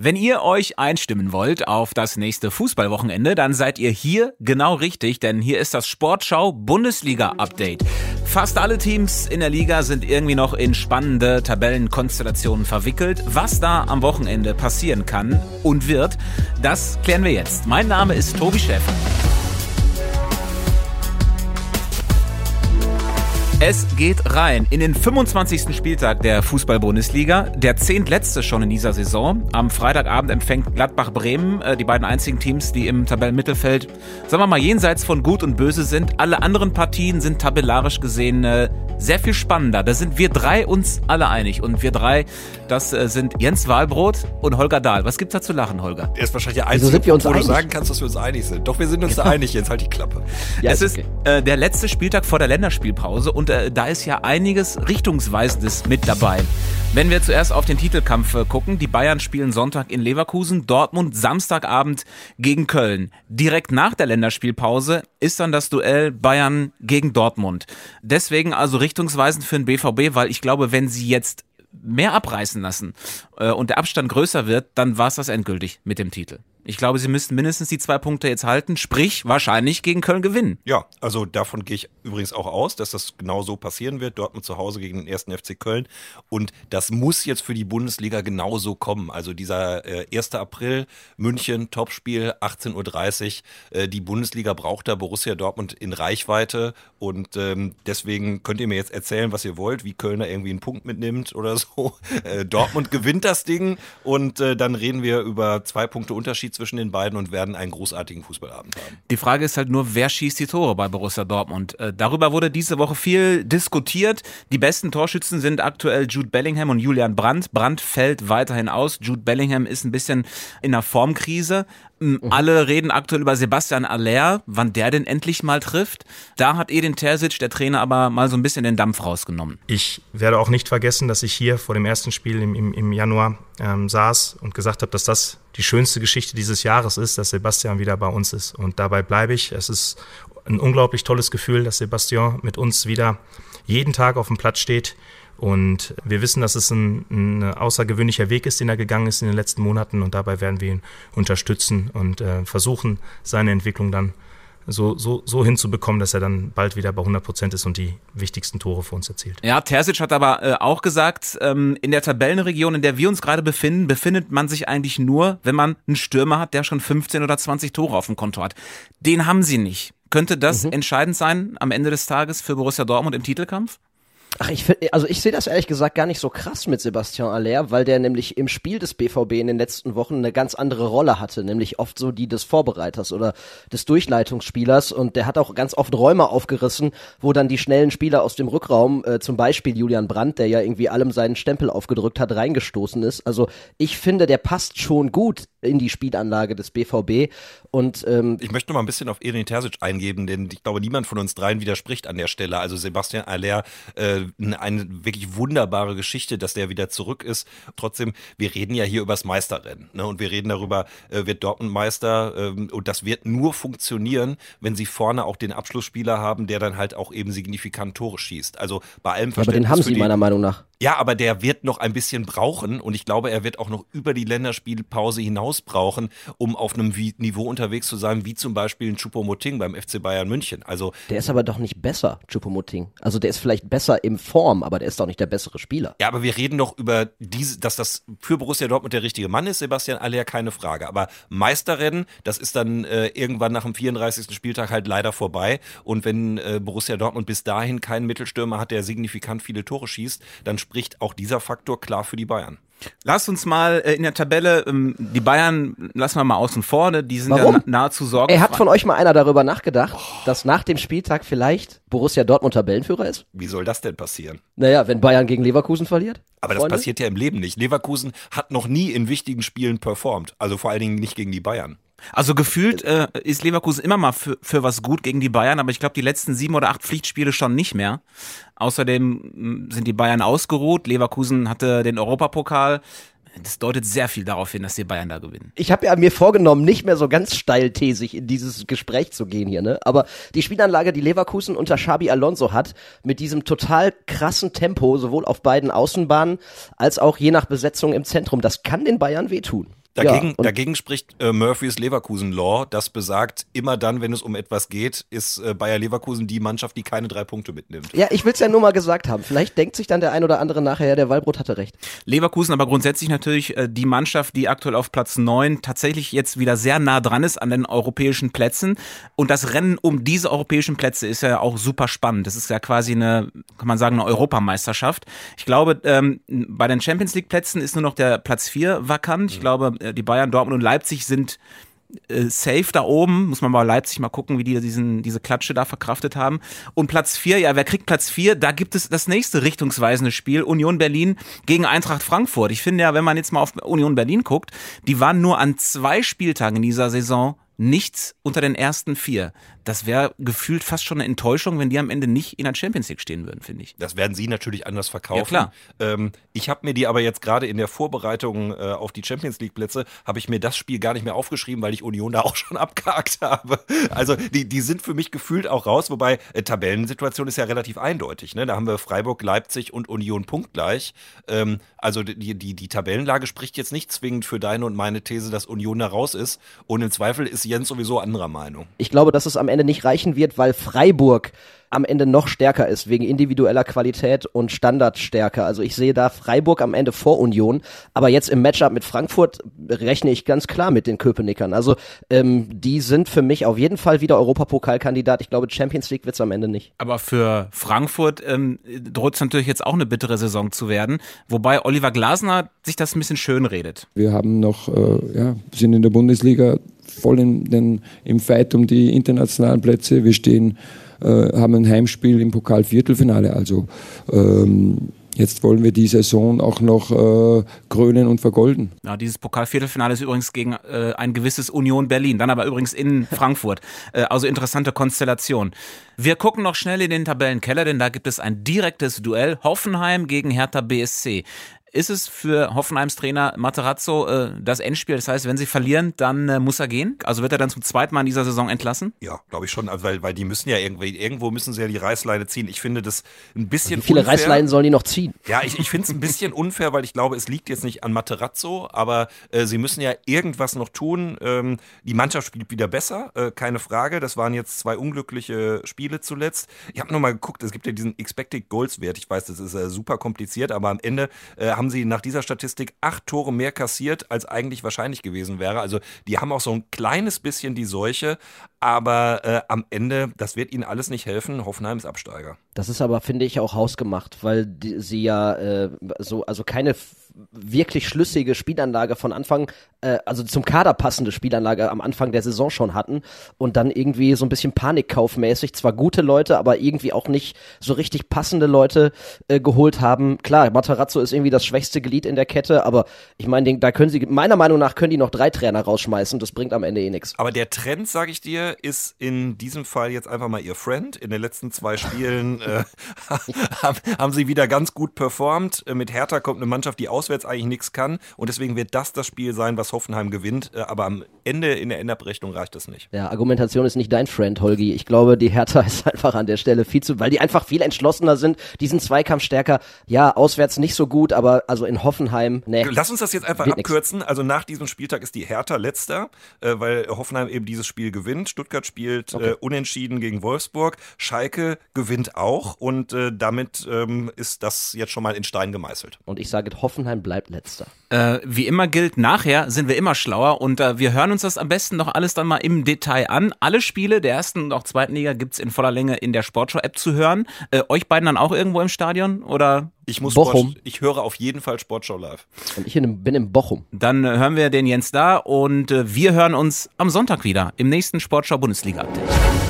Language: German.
Wenn ihr euch einstimmen wollt auf das nächste Fußballwochenende, dann seid ihr hier genau richtig, denn hier ist das Sportschau Bundesliga Update. Fast alle Teams in der Liga sind irgendwie noch in spannende Tabellenkonstellationen verwickelt. Was da am Wochenende passieren kann und wird, das klären wir jetzt. Mein Name ist Tobi Schäfer. Es geht rein in den 25. Spieltag der Fußball-Bundesliga, der zehntletzte schon in dieser Saison. Am Freitagabend empfängt Gladbach Bremen, äh, die beiden einzigen Teams, die im Tabellenmittelfeld, sagen wir mal, jenseits von Gut und Böse sind. Alle anderen Partien sind tabellarisch gesehen äh, sehr viel spannender. Da sind wir drei uns alle einig. Und wir drei, das äh, sind Jens Wahlbrot und Holger Dahl. Was gibt's da zu lachen, Holger? Er ist wahrscheinlich der einzige, sind wir uns wo einig? du sagen kannst, dass wir uns einig sind. Doch, wir sind uns da einig, Jens, halt die Klappe. Ja, es ist ist äh, der letzte Spieltag vor der Länderspielpause und äh, da ist ja einiges Richtungsweisendes mit dabei. Wenn wir zuerst auf den Titelkampf äh, gucken, die Bayern spielen Sonntag in Leverkusen, Dortmund Samstagabend gegen Köln. Direkt nach der Länderspielpause ist dann das Duell Bayern gegen Dortmund. Deswegen also richtungsweisend für den BVB, weil ich glaube, wenn sie jetzt mehr abreißen lassen äh, und der Abstand größer wird, dann war es das endgültig mit dem Titel. Ich glaube, sie müssten mindestens die zwei Punkte jetzt halten, sprich wahrscheinlich gegen Köln gewinnen. Ja, also davon gehe ich übrigens auch aus, dass das genau so passieren wird. Dortmund zu Hause gegen den ersten FC Köln. Und das muss jetzt für die Bundesliga genauso kommen. Also dieser äh, 1. April, München, Topspiel, 18.30 Uhr. Äh, die Bundesliga braucht da Borussia Dortmund in Reichweite. Und ähm, deswegen könnt ihr mir jetzt erzählen, was ihr wollt, wie Köln da irgendwie einen Punkt mitnimmt oder so. Äh, Dortmund gewinnt das Ding und äh, dann reden wir über zwei Punkte Unterschied zwischen den beiden und werden einen großartigen Fußballabend haben. Die Frage ist halt nur, wer schießt die Tore bei Borussia Dortmund? Äh, darüber wurde diese Woche viel diskutiert. Die besten Torschützen sind aktuell Jude Bellingham und Julian Brandt. Brandt fällt weiterhin aus. Jude Bellingham ist ein bisschen in einer Formkrise. Mhm. Alle reden aktuell über Sebastian Aller, wann der denn endlich mal trifft. Da hat Edin Terzic, der Trainer, aber mal so ein bisschen den Dampf rausgenommen. Ich werde auch nicht vergessen, dass ich hier vor dem ersten Spiel im, im, im Januar ähm, saß und gesagt habe, dass das die schönste Geschichte dieses Jahres ist, dass Sebastian wieder bei uns ist. Und dabei bleibe ich. Es ist ein unglaublich tolles Gefühl, dass Sebastian mit uns wieder jeden Tag auf dem Platz steht. Und wir wissen, dass es ein, ein außergewöhnlicher Weg ist, den er gegangen ist in den letzten Monaten. Und dabei werden wir ihn unterstützen und äh, versuchen, seine Entwicklung dann so, so, so hinzubekommen, dass er dann bald wieder bei 100 Prozent ist und die wichtigsten Tore für uns erzielt. Ja, Terzic hat aber äh, auch gesagt, ähm, in der Tabellenregion, in der wir uns gerade befinden, befindet man sich eigentlich nur, wenn man einen Stürmer hat, der schon 15 oder 20 Tore auf dem Konto hat. Den haben sie nicht. Könnte das mhm. entscheidend sein am Ende des Tages für Borussia Dortmund im Titelkampf? Ach, ich find, also ich sehe das ehrlich gesagt gar nicht so krass mit Sebastian Aller, weil der nämlich im Spiel des BVB in den letzten Wochen eine ganz andere Rolle hatte, nämlich oft so die des Vorbereiters oder des Durchleitungsspielers und der hat auch ganz oft Räume aufgerissen, wo dann die schnellen Spieler aus dem Rückraum, äh, zum Beispiel Julian Brandt, der ja irgendwie allem seinen Stempel aufgedrückt hat, reingestoßen ist. Also ich finde, der passt schon gut in die Spielanlage des BVB und ähm, ich möchte noch mal ein bisschen auf Edin Terzic eingeben, denn ich glaube, niemand von uns dreien widerspricht an der Stelle. Also Sebastian Aller äh, eine wirklich wunderbare Geschichte, dass der wieder zurück ist. Trotzdem, wir reden ja hier übers Meisterrennen. Ne? Und wir reden darüber, äh, wird Dortmund Meister. Ähm, und das wird nur funktionieren, wenn sie vorne auch den Abschlussspieler haben, der dann halt auch eben signifikant Tore schießt. Also bei allem Verständnis. Aber den haben sie meiner Meinung nach. Ja, aber der wird noch ein bisschen brauchen und ich glaube, er wird auch noch über die Länderspielpause hinaus brauchen, um auf einem Niveau unterwegs zu sein, wie zum Beispiel ein Choupo-Moting beim FC Bayern München. Also der ist aber doch nicht besser, Choupo-Moting. Also der ist vielleicht besser im Form, aber der ist doch nicht der bessere Spieler. Ja, aber wir reden doch über diese, dass das für Borussia Dortmund der richtige Mann ist, Sebastian Aller, keine Frage. Aber Meisterrennen, das ist dann äh, irgendwann nach dem 34. Spieltag halt leider vorbei. Und wenn äh, Borussia Dortmund bis dahin keinen Mittelstürmer hat, der signifikant viele Tore schießt, dann spricht auch dieser Faktor klar für die Bayern. Lass uns mal äh, in der Tabelle, ähm, die Bayern lassen wir mal außen vor, ne? die sind Warum? ja nahezu sorgenfrei. Ey, hat von euch mal einer darüber nachgedacht, oh. dass nach dem Spieltag vielleicht Borussia Dortmund Tabellenführer ist? Wie soll das denn passieren? Naja, wenn Bayern gegen Leverkusen verliert? Aber Freunde? das passiert ja im Leben nicht. Leverkusen hat noch nie in wichtigen Spielen performt, also vor allen Dingen nicht gegen die Bayern. Also gefühlt äh, ist Leverkusen immer mal für, für was gut gegen die Bayern, aber ich glaube die letzten sieben oder acht Pflichtspiele schon nicht mehr. Außerdem sind die Bayern ausgeruht. Leverkusen hatte den Europapokal. Das deutet sehr viel darauf hin, dass die Bayern da gewinnen. Ich habe ja mir vorgenommen, nicht mehr so ganz steilthesig in dieses Gespräch zu gehen hier, ne? Aber die Spielanlage, die Leverkusen unter Xabi Alonso hat, mit diesem total krassen Tempo, sowohl auf beiden Außenbahnen als auch je nach Besetzung im Zentrum, das kann den Bayern wehtun Dagegen, ja, dagegen spricht äh, Murphys Leverkusen Law, das besagt, immer dann, wenn es um etwas geht, ist äh, Bayer Leverkusen die Mannschaft, die keine drei Punkte mitnimmt. Ja, ich will es ja nur mal gesagt haben. Vielleicht denkt sich dann der ein oder andere nachher, der Walbrot hatte recht. Leverkusen aber grundsätzlich natürlich äh, die Mannschaft, die aktuell auf Platz neun tatsächlich jetzt wieder sehr nah dran ist an den europäischen Plätzen. Und das Rennen um diese europäischen Plätze ist ja auch super spannend. Das ist ja quasi eine, kann man sagen, eine Europameisterschaft. Ich glaube, ähm, bei den Champions League Plätzen ist nur noch der Platz vier vakant. Ich glaube, äh, die Bayern, Dortmund und Leipzig sind äh, safe da oben. Muss man bei Leipzig mal gucken, wie die diesen, diese Klatsche da verkraftet haben. Und Platz vier, ja, wer kriegt Platz vier? Da gibt es das nächste richtungsweisende Spiel. Union Berlin gegen Eintracht Frankfurt. Ich finde ja, wenn man jetzt mal auf Union Berlin guckt, die waren nur an zwei Spieltagen in dieser Saison nichts unter den ersten vier. Das wäre gefühlt fast schon eine Enttäuschung, wenn die am Ende nicht in der Champions League stehen würden, finde ich. Das werden sie natürlich anders verkaufen. Ja, klar. Ähm, ich habe mir die aber jetzt gerade in der Vorbereitung äh, auf die Champions League Plätze, habe ich mir das Spiel gar nicht mehr aufgeschrieben, weil ich Union da auch schon abgehakt habe. Also die, die sind für mich gefühlt auch raus, wobei äh, Tabellensituation ist ja relativ eindeutig. Ne? Da haben wir Freiburg, Leipzig und Union punktgleich. Ähm, also die, die, die Tabellenlage spricht jetzt nicht zwingend für deine und meine These, dass Union da raus ist. Und im Zweifel ist Jens sowieso anderer Meinung. Ich glaube, dass es am Ende nicht reichen wird, weil Freiburg am Ende noch stärker ist, wegen individueller Qualität und Standardstärke. Also ich sehe da Freiburg am Ende vor Union, aber jetzt im Matchup mit Frankfurt rechne ich ganz klar mit den Köpenickern. Also ähm, die sind für mich auf jeden Fall wieder Europapokalkandidat. Ich glaube, Champions League wird's am Ende nicht. Aber für Frankfurt ähm, droht es natürlich jetzt auch eine bittere Saison zu werden, wobei Oliver Glasner sich das ein bisschen schön redet. Wir haben noch, äh, ja, sind in der Bundesliga voll in den, im Fight um die internationalen Plätze. Wir stehen haben ein Heimspiel im Pokal-Viertelfinale. Also ähm, Jetzt wollen wir die Saison auch noch äh, krönen und vergolden. Ja, dieses Pokalviertelfinale ist übrigens gegen äh, ein gewisses Union Berlin, dann aber übrigens in Frankfurt. Äh, also interessante Konstellation. Wir gucken noch schnell in den Tabellenkeller, denn da gibt es ein direktes Duell. Hoffenheim gegen Hertha BSC. Ist es für Hoffenheims Trainer Materazzo äh, das Endspiel? Das heißt, wenn sie verlieren, dann äh, muss er gehen? Also wird er dann zum zweiten Mal in dieser Saison entlassen? Ja, glaube ich schon, also weil, weil die müssen ja irgendwie, irgendwo müssen sie ja die Reißleine ziehen. Ich finde das ein bisschen Wie viele unfair. Reißleinen sollen die noch ziehen? Ja, ich, ich finde es ein bisschen unfair, weil ich glaube, es liegt jetzt nicht an Materazzo, aber äh, sie müssen ja irgendwas noch tun. Ähm, die Mannschaft spielt wieder besser, äh, keine Frage. Das waren jetzt zwei unglückliche Spiele zuletzt. Ich habe nochmal geguckt, es gibt ja diesen Expected Goals Wert. Ich weiß, das ist äh, super kompliziert, aber am Ende äh, haben sie nach dieser Statistik acht Tore mehr kassiert, als eigentlich wahrscheinlich gewesen wäre. Also die haben auch so ein kleines bisschen die Seuche, aber äh, am Ende, das wird ihnen alles nicht helfen. Hoffenheim ist Absteiger. Das ist aber, finde ich, auch hausgemacht, weil die, sie ja äh, so, also keine wirklich schlüssige Spielanlage von Anfang, äh, also zum Kader passende Spielanlage am Anfang der Saison schon hatten und dann irgendwie so ein bisschen panikkaufmäßig zwar gute Leute, aber irgendwie auch nicht so richtig passende Leute äh, geholt haben. Klar, Matarazzo ist irgendwie das schwächste Glied in der Kette, aber ich meine, da können sie, meiner Meinung nach können die noch drei Trainer rausschmeißen, das bringt am Ende eh nichts. Aber der Trend, sage ich dir, ist in diesem Fall jetzt einfach mal ihr Friend. In den letzten zwei Spielen äh, haben, haben sie wieder ganz gut performt. Äh, mit Hertha kommt eine Mannschaft, die auswärts eigentlich nichts kann und deswegen wird das das Spiel sein, was Hoffenheim gewinnt. Äh, aber am Ende in der Endabrechnung reicht das nicht. Ja, Argumentation ist nicht dein Friend, Holgi. Ich glaube, die Hertha ist einfach an der Stelle viel zu, weil die einfach viel entschlossener sind, diesen Zweikampf stärker. Ja, auswärts nicht so gut, aber also in Hoffenheim, ne. Lass uns das jetzt einfach Wird nix. abkürzen. Also nach diesem Spieltag ist die Hertha letzter, äh, weil Hoffenheim eben dieses Spiel gewinnt. Stuttgart spielt Okay. äh, unentschieden gegen Wolfsburg. Schalke gewinnt auch und äh, damit ähm, ist das jetzt schon mal in Stein gemeißelt. Und ich sage, Hoffenheim bleibt letzter. Äh, wie immer gilt, nachher sind wir immer schlauer und äh, wir hören uns das am besten noch alles dann mal im Detail an. Alle Spiele der ersten und auch zweiten Liga gibt's in voller Länge in der Sportshow-App zu hören. Äh, euch beiden dann auch irgendwo im Stadion oder Ich muss Bochum. Sport, ich höre auf jeden Fall Sportschau live. Und ich in, bin in Bochum. dann äh, hören wir den Jens da und äh, wir hören uns am Sonntag wieder im nächsten Sportschau Bundesliga Update.